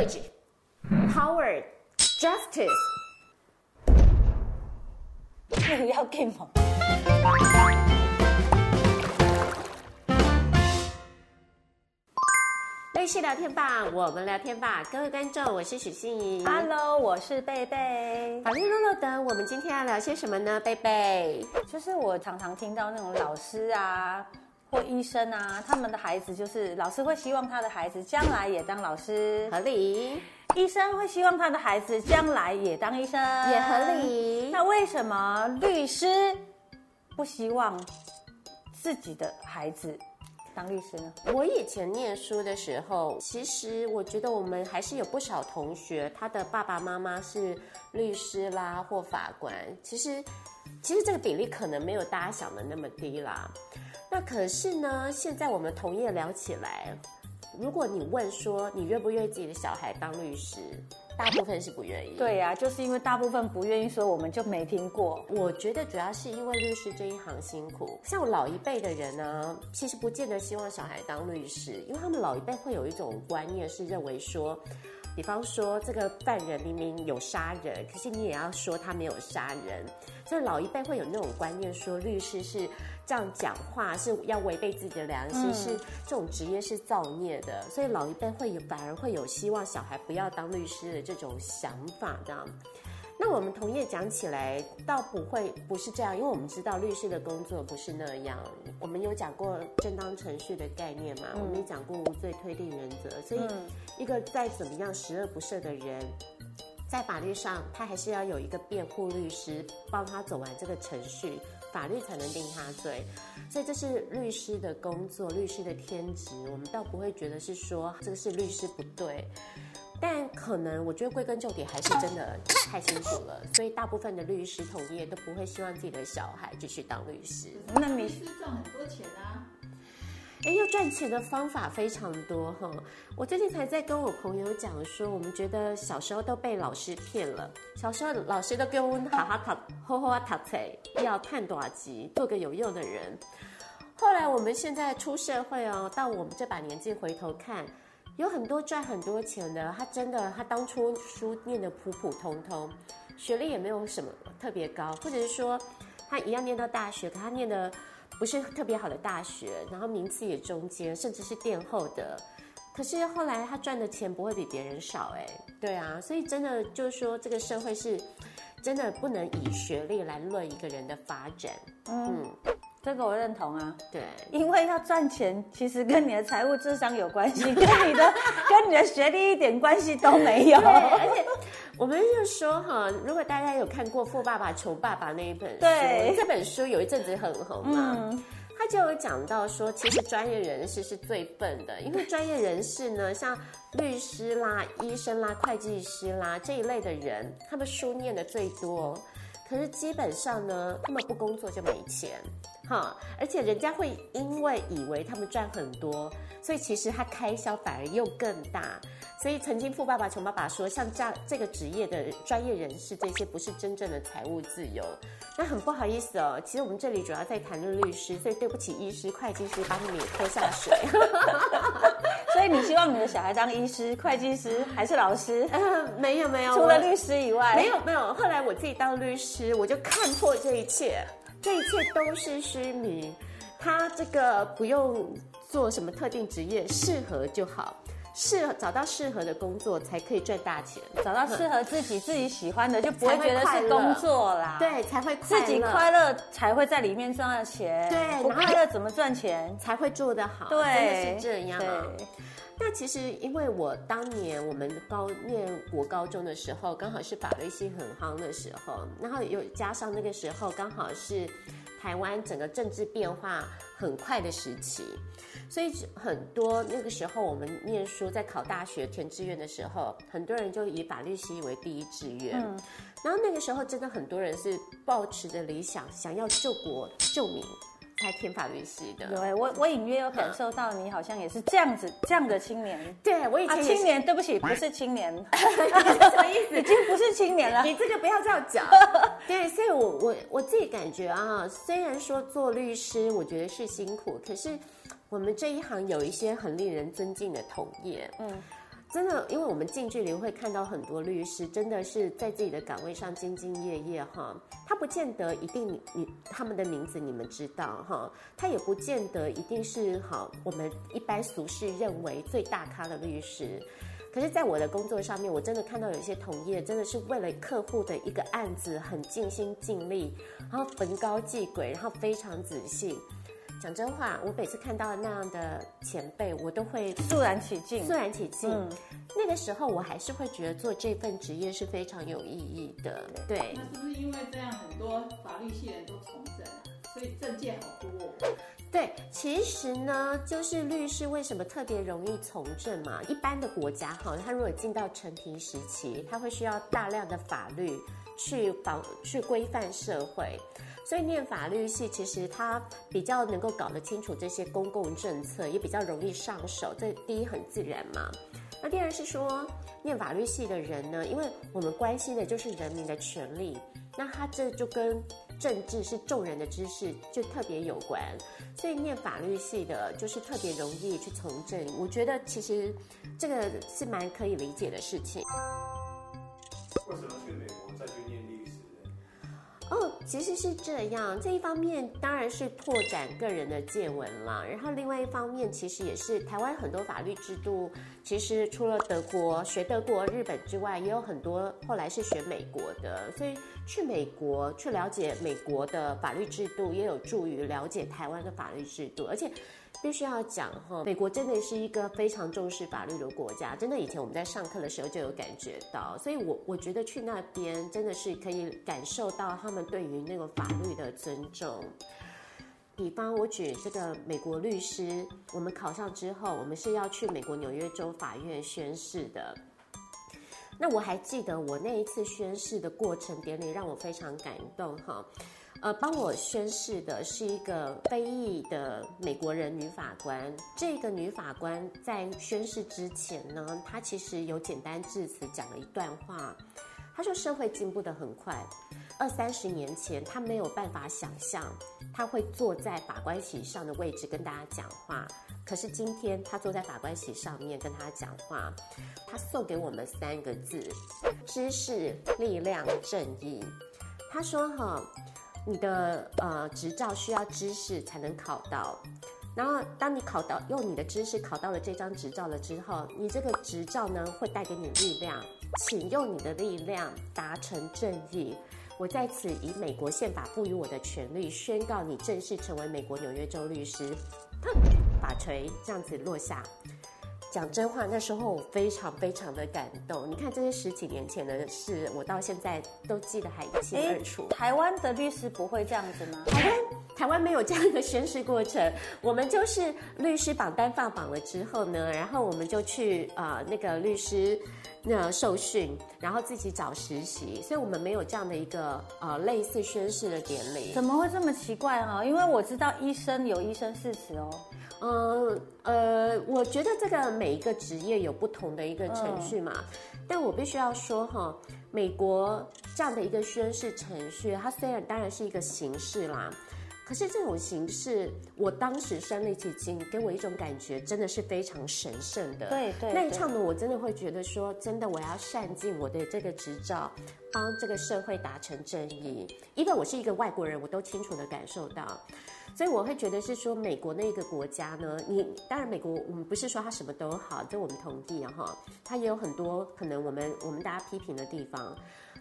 courage, power, justice。不要 game 吗？律师聊天吧，我们聊天吧，各位观众，我是许欣怡。Hello，我是贝贝。法律路露等，我们今天要聊些什么呢？贝贝，就是我常常听到那种老师啊。或医生啊，他们的孩子就是老师会希望他的孩子将来也当老师，合理。医生会希望他的孩子将来也当医生，也合理。那为什么律师不希望自己的孩子当律师呢？我以前念书的时候，其实我觉得我们还是有不少同学，他的爸爸妈妈是律师啦或法官。其实，其实这个比例可能没有大家想的那么低啦。那可是呢，现在我们同业聊起来，如果你问说你愿不愿意自己的小孩当律师，大部分是不愿意。对呀、啊，就是因为大部分不愿意，所以我们就没听过。我觉得主要是因为律师这一行辛苦，像我老一辈的人呢，其实不见得希望小孩当律师，因为他们老一辈会有一种观念是认为说。比方说，这个犯人明明有杀人，可是你也要说他没有杀人，所以老一辈会有那种观念，说律师是这样讲话是要违背自己的良心，嗯、是这种职业是造孽的，所以老一辈会有反而会有希望小孩不要当律师的这种想法，这样。那我们同业讲起来倒不会不是这样，因为我们知道律师的工作不是那样。我们有讲过正当程序的概念嘛，嗯、我们也讲过无罪推定原则。所以，一个再怎么样十恶不赦的人，在法律上他还是要有一个辩护律师帮他走完这个程序，法律才能定他罪。所以这是律师的工作，律师的天职。我们倒不会觉得是说这个是律师不对。但可能我觉得归根究底还是真的太辛苦了，所以大部分的律师同业都不会希望自己的小孩继续当律师。那律师赚很多钱啊？哎，要赚钱的方法非常多哈。我最近才在跟我朋友讲说，我们觉得小时候都被老师骗了。小时候老师都给我们好好考，好好读册，要看多少集，做个有用的人。后来我们现在出社会哦，到我们这把年纪回头看。有很多赚很多钱的，他真的，他当初书念得普普通通，学历也没有什么特别高，或者是说他一样念到大学，可他念的不是特别好的大学，然后名次也中间，甚至是殿后的，可是后来他赚的钱不会比别人少，哎，对啊，所以真的就是说这个社会是真的不能以学历来论一个人的发展，嗯。嗯。这个我认同啊，对，因为要赚钱，其实跟你的财务智商有关系，跟你的跟你的学历一点关系都没有。而且我们就说哈，如果大家有看过《富爸爸穷爸爸》那一本书，对，这本书有一阵子很红嘛，嗯、他就有讲到说，其实专业人士是最笨的，因为专业人士呢，像律师啦、医生啦、会计师啦这一类的人，他们书念的最多，可是基本上呢，他们不工作就没钱。哈，而且人家会因为以为他们赚很多，所以其实他开销反而又更大。所以曾经富爸爸穷爸爸说，像这样这个职业的专业人士，这些不是真正的财务自由。那很不好意思哦，其实我们这里主要在谈论律师，所以对不起医师、会计师，把你们也拖下水。所以你希望你的小孩当医师、会计师还是老师？呃，没有没有，除了律师以外，没有没有。后来我自己当律师，我就看破这一切。这一切都是虚名，他这个不用做什么特定职业，适合就好，适合找到适合的工作才可以赚大钱，找到适合自己自己喜欢的，就不会觉得是工作啦。对，才会自己快乐，才会在里面赚到钱。对，不快乐怎么赚钱？才会做得好。对，真的是这样。对。那其实，因为我当年我们高念国高中的时候，刚好是法律系很夯的时候，然后又加上那个时候刚好是台湾整个政治变化很快的时期，所以很多那个时候我们念书在考大学填志愿的时候，很多人就以法律系为第一志愿。嗯，然后那个时候真的很多人是抱持着理想，想要救国救民。才填法律系的，对，我我隐约有感受到你好像也是这样子这样的青年。对，我以前、啊、青年，对不起，不是青年 什么意思？已经不是青年了。你这个不要这样讲。对，所以我我我自己感觉啊，虽然说做律师，我觉得是辛苦，可是我们这一行有一些很令人尊敬的同业。嗯。真的，因为我们近距离会看到很多律师，真的是在自己的岗位上兢兢业业哈。他不见得一定你你他们的名字你们知道哈，他也不见得一定是好我们一般俗世认为最大咖的律师。可是，在我的工作上面，我真的看到有一些同业真的是为了客户的一个案子很尽心尽力，然后焚高继贵，然后非常仔细。讲真话，我每次看到那样的前辈，我都会肃然起敬。肃然起敬。嗯，那个时候，我还是会觉得做这份职业是非常有意义的。对。那是不是因为这样，很多法律系人都从政啊？所以政界好多哦。对，其实呢，就是律师为什么特别容易从政嘛？一般的国家哈，他如果进到成平时期，他会需要大量的法律去保去规范社会。所以念法律系，其实他比较能够搞得清楚这些公共政策，也比较容易上手。这第一很自然嘛。那第二是说，念法律系的人呢，因为我们关心的就是人民的权利，那他这就跟政治是众人的知识就特别有关。所以念法律系的，就是特别容易去从政。我觉得其实这个是蛮可以理解的事情。其实是这样。这一方面当然是拓展个人的见闻啦，然后另外一方面，其实也是台湾很多法律制度，其实除了德国学德国、日本之外，也有很多后来是学美国的。所以去美国去了解美国的法律制度，也有助于了解台湾的法律制度，而且。必须要讲哈，美国真的是一个非常重视法律的国家，真的以前我们在上课的时候就有感觉到，所以我我觉得去那边真的是可以感受到他们对于那个法律的尊重。比方我举这个美国律师，我们考上之后，我们是要去美国纽约州法院宣誓的。那我还记得我那一次宣誓的过程典礼，让我非常感动哈。呃，帮我宣誓的是一个非裔的美国人女法官。这个女法官在宣誓之前呢，她其实有简单致辞讲了一段话。她说：“社会进步的很快，二三十年前他没有办法想象他会坐在法官席上的位置跟大家讲话。可是今天他坐在法官席上面跟他讲话，他送给我们三个字：知识、力量、正义。”他说：“哈。”你的呃执照需要知识才能考到，然后当你考到用你的知识考到了这张执照了之后，你这个执照呢会带给你力量，请用你的力量达成正义。我在此以美国宪法赋予我的权利宣告你正式成为美国纽约州律师。砰，法锤这样子落下。讲真话，那时候我非常非常的感动。你看，这些十几年前的事，我到现在都记得还一清二楚。台湾的律师不会这样子吗？台湾台湾没有这样的宣誓过程。我们就是律师榜单放榜了之后呢，然后我们就去啊、呃、那个律师那受训，然后自己找实习。所以我们没有这样的一个呃类似宣誓的典礼。怎么会这么奇怪哈？因为我知道医生有医生誓词哦。嗯呃，我觉得这个每一个职业有不同的一个程序嘛，嗯、但我必须要说哈，美国这样的一个宣誓程序，它虽然当然是一个形式啦，可是这种形式，我当时身临其境，给我一种感觉，真的是非常神圣的。对对，那一场呢，我真的会觉得说，真的我要善尽我的这个执照，帮这个社会达成正义。因为我是一个外国人，我都清楚的感受到。所以我会觉得是说，美国那个国家呢，你当然美国我们不是说它什么都好，这我们同意啊哈，它也有很多可能我们我们大家批评的地方，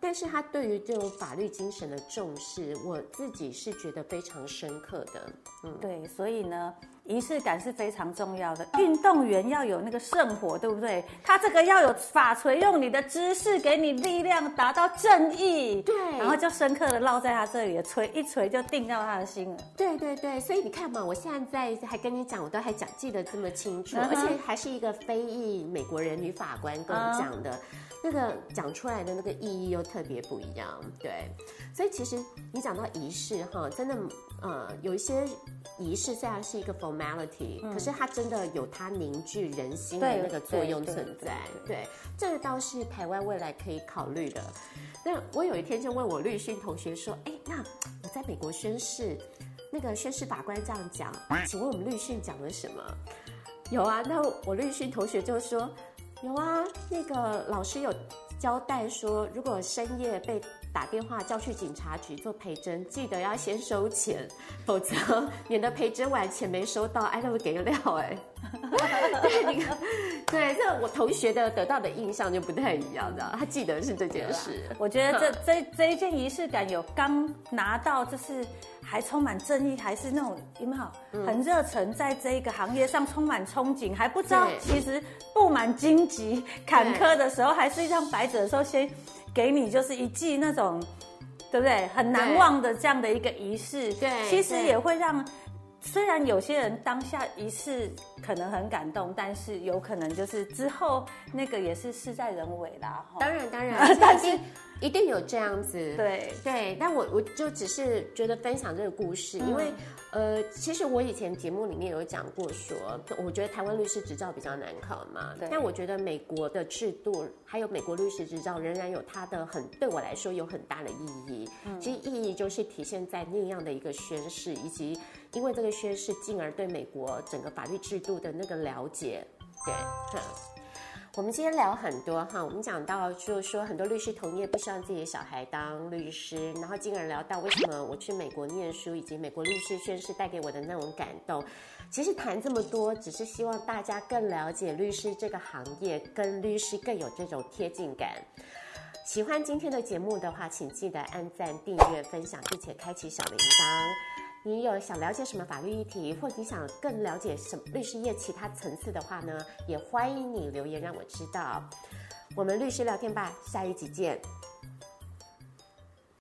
但是他对于这种法律精神的重视，我自己是觉得非常深刻的。嗯，对，所以呢。仪式感是非常重要的，运动员要有那个圣火，对不对？他这个要有法锤，用你的知识给你力量，达到正义。对，然后就深刻的烙在他这里的，锤一锤就定到他的心了。对对对，所以你看嘛，我现在还跟你讲，我都还讲记得这么清楚，uh. 而且还是一个非裔美国人女法官跟我讲的。Uh. 那个讲出来的那个意义又特别不一样，对，所以其实你讲到仪式哈，真的，呃，有一些仪式虽然是一个 formality，嗯，可是它真的有它凝聚人心的那个作用存在，对，对，对，对，这个倒是台湾未来可以考虑的。那我有一天就问我律训同学说，哎，那我在美国宣誓，那个宣誓法官这样讲，请问我们律训讲了什么？有啊，那我律训同学就说。有啊，那个老师有交代说，如果深夜被打电话叫去警察局做陪诊，记得要先收钱，否则免得陪诊完钱没收到，哎，那会给料哎。对，你看，对，这我同学的得到的印象就不太一样，知道？他记得是这件事。我觉得这 这这一件仪式感有刚拿到，就是还充满正义，还是那种有没有很热忱，在这一个行业上充满憧憬，还不知道其实布满荆棘坎坷的时候，还是一张白纸的时候，先给你就是一记那种，对不对？很难忘的这样的一个仪式，对，其实也会让。虽然有些人当下一次可能很感动，但是有可能就是之后那个也是事在人为啦。当然当然，但是一定有这样子。对对，但我我就只是觉得分享这个故事，嗯、因为呃，其实我以前节目里面有讲过说，我觉得台湾律师执照比较难考嘛。对。但我觉得美国的制度还有美国律师执照仍然有它的很对我来说有很大的意义。嗯。其实意义就是体现在那样的一个宣誓以及。因为这个宣誓，进而对美国整个法律制度的那个了解，对，哈。我们今天聊很多哈，我们讲到就是说很多律师同业不希望自己的小孩当律师，然后进而聊到为什么我去美国念书，以及美国律师宣誓带给我的那种感动。其实谈这么多，只是希望大家更了解律师这个行业，跟律师更有这种贴近感。喜欢今天的节目的话，请记得按赞、订阅、分享，并且开启小铃铛。你有想了解什么法律议题，或你想更了解什么律师业其他层次的话呢？也欢迎你留言让我知道。我们律师聊天吧，下一集见。